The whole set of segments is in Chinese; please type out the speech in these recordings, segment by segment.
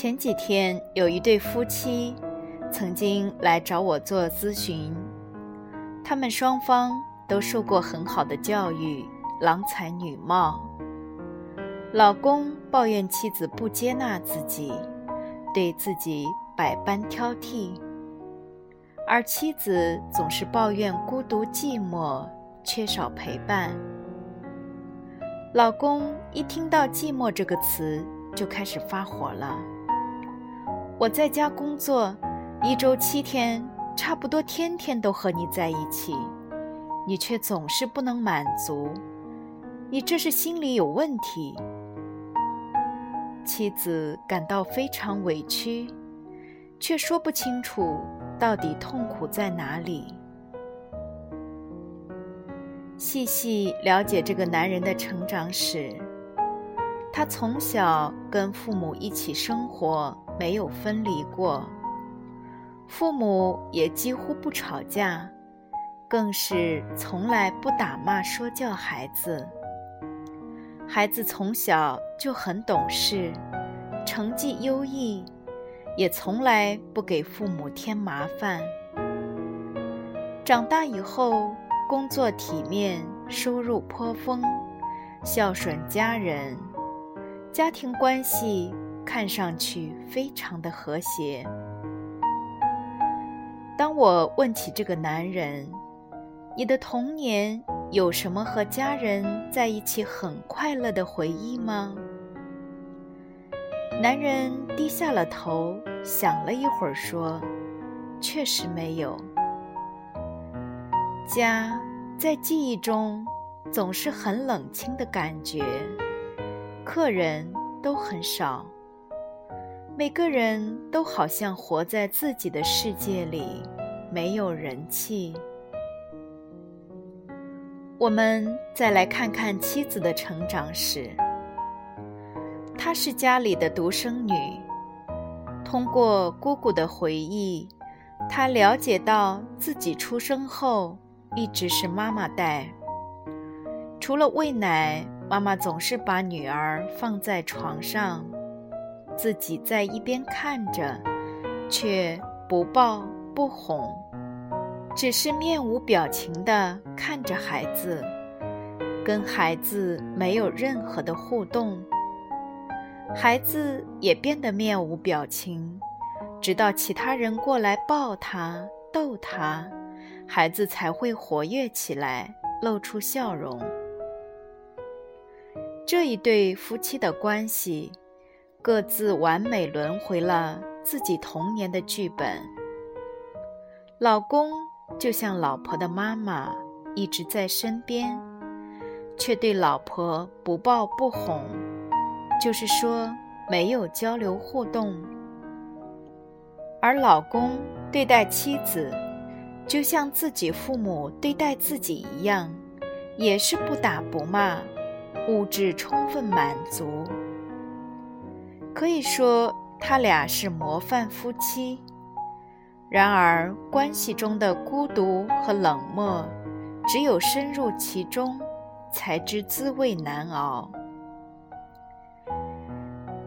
前几天有一对夫妻曾经来找我做咨询，他们双方都受过很好的教育，郎才女貌。老公抱怨妻子不接纳自己，对自己百般挑剔，而妻子总是抱怨孤独寂寞，缺少陪伴。老公一听到“寂寞”这个词，就开始发火了。我在家工作，一周七天，差不多天天都和你在一起，你却总是不能满足，你这是心里有问题。妻子感到非常委屈，却说不清楚到底痛苦在哪里。细细了解这个男人的成长史，他从小跟父母一起生活。没有分离过，父母也几乎不吵架，更是从来不打骂说教孩子。孩子从小就很懂事，成绩优异，也从来不给父母添麻烦。长大以后，工作体面，收入颇丰，孝顺家人，家庭关系。看上去非常的和谐。当我问起这个男人：“你的童年有什么和家人在一起很快乐的回忆吗？”男人低下了头，想了一会儿，说：“确实没有。家在记忆中总是很冷清的感觉，客人都很少。”每个人都好像活在自己的世界里，没有人气。我们再来看看妻子的成长史。她是家里的独生女，通过姑姑的回忆，她了解到自己出生后一直是妈妈带。除了喂奶，妈妈总是把女儿放在床上。自己在一边看着，却不抱不哄，只是面无表情地看着孩子，跟孩子没有任何的互动。孩子也变得面无表情，直到其他人过来抱他、逗他，孩子才会活跃起来，露出笑容。这一对夫妻的关系。各自完美轮回了自己童年的剧本。老公就像老婆的妈妈，一直在身边，却对老婆不抱不哄，就是说没有交流互动。而老公对待妻子，就像自己父母对待自己一样，也是不打不骂，物质充分满足。可以说，他俩是模范夫妻。然而，关系中的孤独和冷漠，只有深入其中，才知滋味难熬。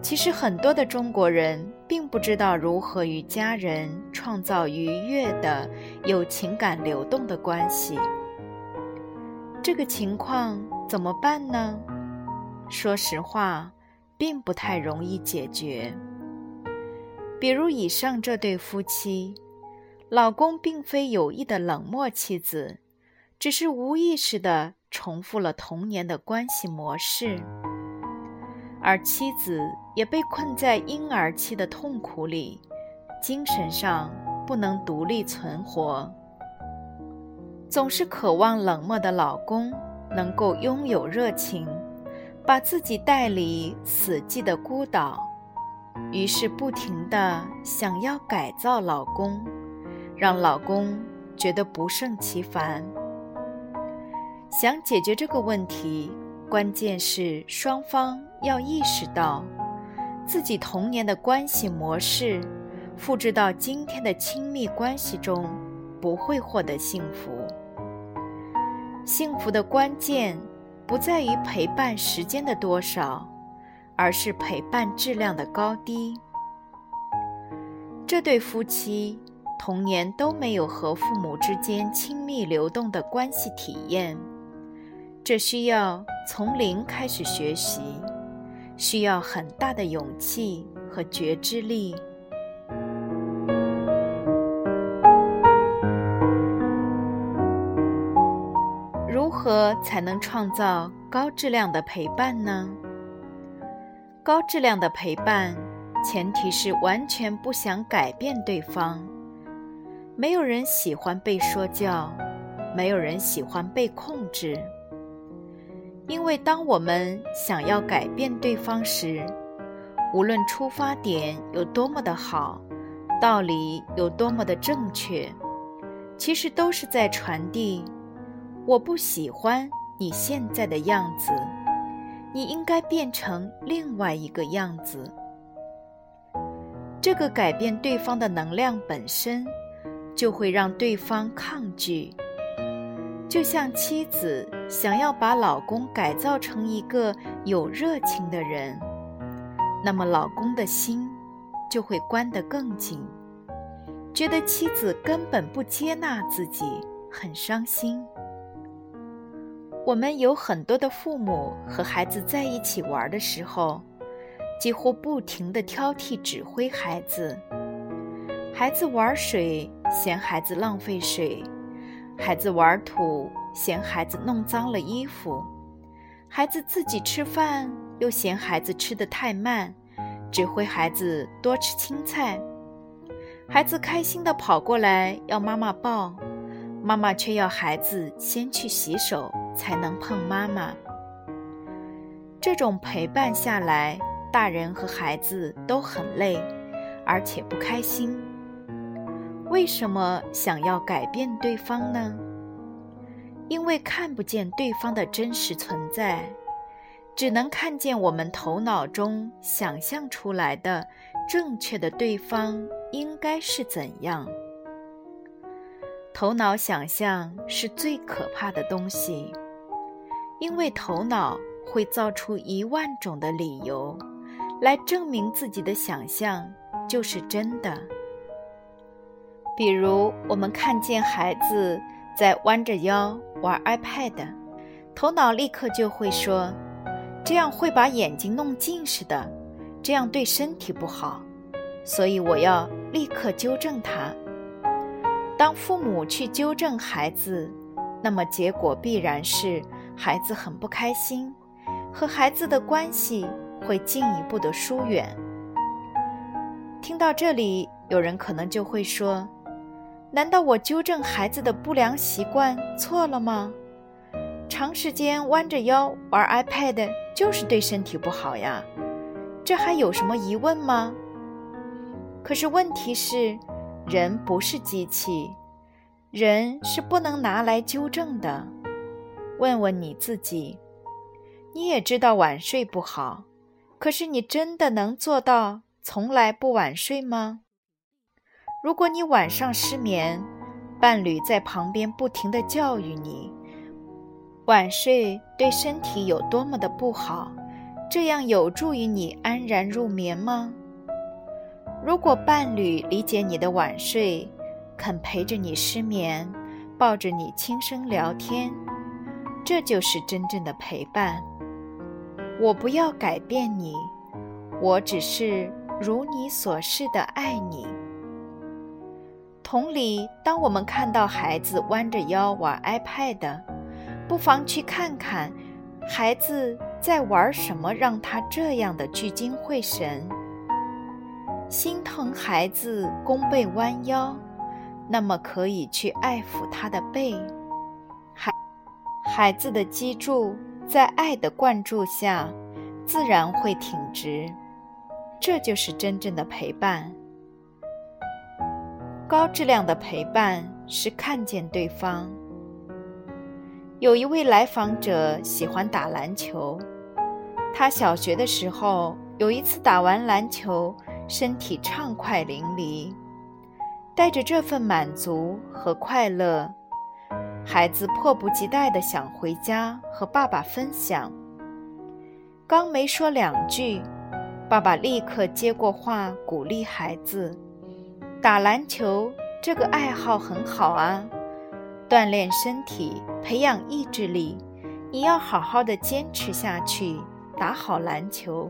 其实，很多的中国人并不知道如何与家人创造愉悦的、有情感流动的关系。这个情况怎么办呢？说实话。并不太容易解决。比如以上这对夫妻，老公并非有意的冷漠妻子，只是无意识的重复了童年的关系模式，而妻子也被困在婴儿期的痛苦里，精神上不能独立存活，总是渴望冷漠的老公能够拥有热情。把自己带离死寂的孤岛，于是不停地想要改造老公，让老公觉得不胜其烦。想解决这个问题，关键是双方要意识到，自己童年的关系模式复制到今天的亲密关系中，不会获得幸福。幸福的关键不在于陪伴时间的多少，而是陪伴质量的高低。这对夫妻童年都没有和父母之间亲密流动的关系体验，这需要从零开始学习，需要很大的勇气和觉知力。如何才能创造高质量的陪伴呢？高质量的陪伴，前提是完全不想改变对方。没有人喜欢被说教，没有人喜欢被控制。因为当我们想要改变对方时，无论出发点有多么的好，道理有多么的正确，其实都是在传递。我不喜欢你现在的样子，你应该变成另外一个样子。这个改变对方的能量本身，就会让对方抗拒。就像妻子想要把老公改造成一个有热情的人，那么老公的心就会关得更紧，觉得妻子根本不接纳自己，很伤心。我们有很多的父母和孩子在一起玩的时候，几乎不停地挑剔指挥孩子。孩子玩水嫌孩子浪费水，孩子玩土嫌孩子弄脏了衣服，孩子自己吃饭又嫌孩子吃得太慢，指挥孩子多吃青菜。孩子开心地跑过来要妈妈抱，妈妈却要孩子先去洗手。才能碰妈妈。这种陪伴下来，大人和孩子都很累，而且不开心。为什么想要改变对方呢？因为看不见对方的真实存在，只能看见我们头脑中想象出来的正确的对方应该是怎样。头脑想象是最可怕的东西。因为头脑会造出一万种的理由，来证明自己的想象就是真的。比如，我们看见孩子在弯着腰玩 iPad，头脑立刻就会说：“这样会把眼睛弄近视的，这样对身体不好。”所以我要立刻纠正他。当父母去纠正孩子，那么结果必然是。孩子很不开心，和孩子的关系会进一步的疏远。听到这里，有人可能就会说：“难道我纠正孩子的不良习惯错了吗？长时间弯着腰玩 iPad 就是对身体不好呀，这还有什么疑问吗？”可是问题是，人不是机器，人是不能拿来纠正的。问问你自己，你也知道晚睡不好，可是你真的能做到从来不晚睡吗？如果你晚上失眠，伴侣在旁边不停地教育你，晚睡对身体有多么的不好，这样有助于你安然入眠吗？如果伴侣理解你的晚睡，肯陪着你失眠，抱着你轻声聊天。这就是真正的陪伴。我不要改变你，我只是如你所示的爱你。同理，当我们看到孩子弯着腰玩 iPad，不妨去看看孩子在玩什么，让他这样的聚精会神。心疼孩子弓背弯腰，那么可以去爱抚他的背。孩孩子的脊柱在爱的灌注下自然会挺直。这就是真正的陪伴。高质量的陪伴是看见对方。有一位来访者喜欢打篮球，他小学的时候有一次打完篮球，身体畅快淋漓，带着这份满足和快乐，孩子迫不及待地想回家和爸爸分享。刚没说两句，爸爸立刻接过话，鼓励孩子。打篮球这个爱好很好啊，锻炼身体，培养意志力，你要好好的坚持下去，打好篮球。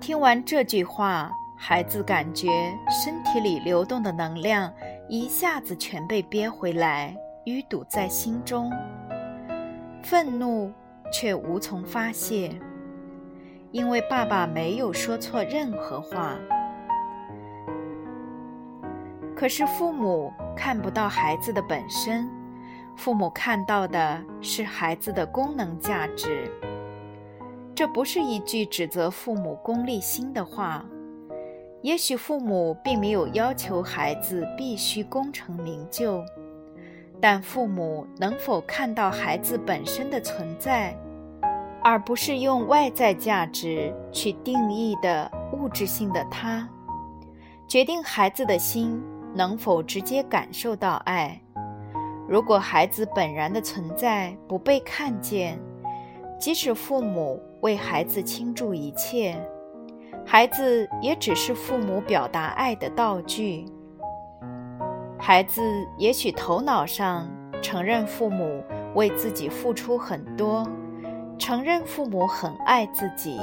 听完这句话，孩子感觉身体里流动的能量一下子全被憋回来，淤堵在心中，愤怒却无从发泄，因为爸爸没有说错任何话。可是父母看不到孩子的本身，父母看到的是孩子的功能价值。这不是一句指责父母功利心的话。也许父母并没有要求孩子必须功成名就，但父母能否看到孩子本身的存在，而不是用外在价值去定义的物质性的他，决定孩子的心。能否直接感受到爱？如果孩子本然的存在不被看见，即使父母为孩子倾注一切，孩子也只是父母表达爱的道具。孩子也许头脑上承认父母为自己付出很多，承认父母很爱自己，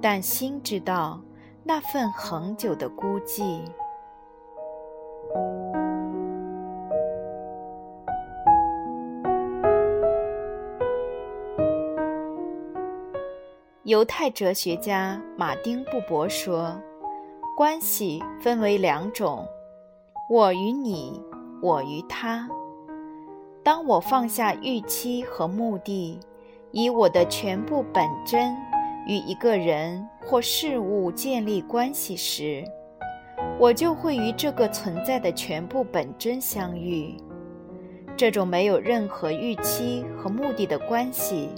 但心知道那份恒久的孤寂。犹太哲学家马丁·布伯说：“关系分为两种，我与你，我与他。当我放下预期和目的，以我的全部本真与一个人或事物建立关系时，我就会与这个存在的全部本真相遇。这种没有任何预期和目的的关系，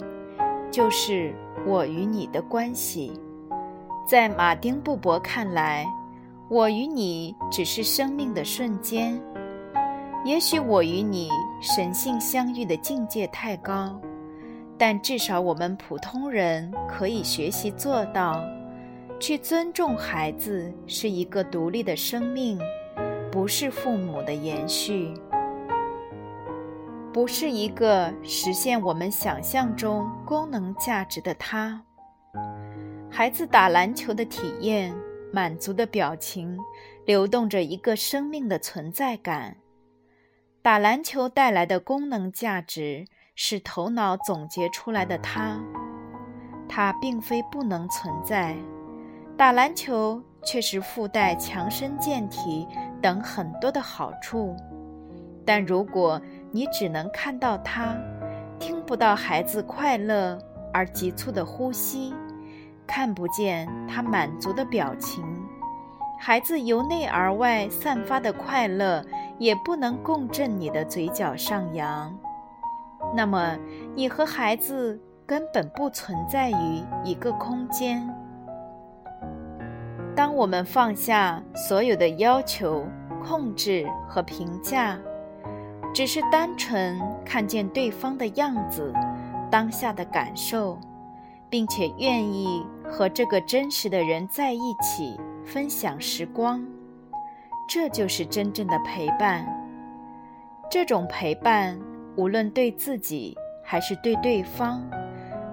就是。”我与你的关系，在马丁·布伯看来，我与你只是生命的瞬间。也许我与你神性相遇的境界太高，但至少我们普通人可以学习做到：去尊重孩子是一个独立的生命，不是父母的延续。不是一个实现我们想象中功能价值的他。孩子打篮球的体验，满足的表情，流动着一个生命的存在感。打篮球带来的功能价值是头脑总结出来的他，它并非不能存在。打篮球确实附带强身健体等很多的好处，但如果。你只能看到他，听不到孩子快乐而急促的呼吸，看不见他满足的表情，孩子由内而外散发的快乐也不能共振你的嘴角上扬。那么，你和孩子根本不存在于一个空间。当我们放下所有的要求、控制和评价。只是单纯看见对方的样子，当下的感受，并且愿意和这个真实的人在一起分享时光，这就是真正的陪伴。这种陪伴，无论对自己还是对对方，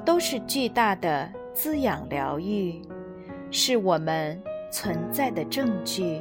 都是巨大的滋养疗愈，是我们存在的证据。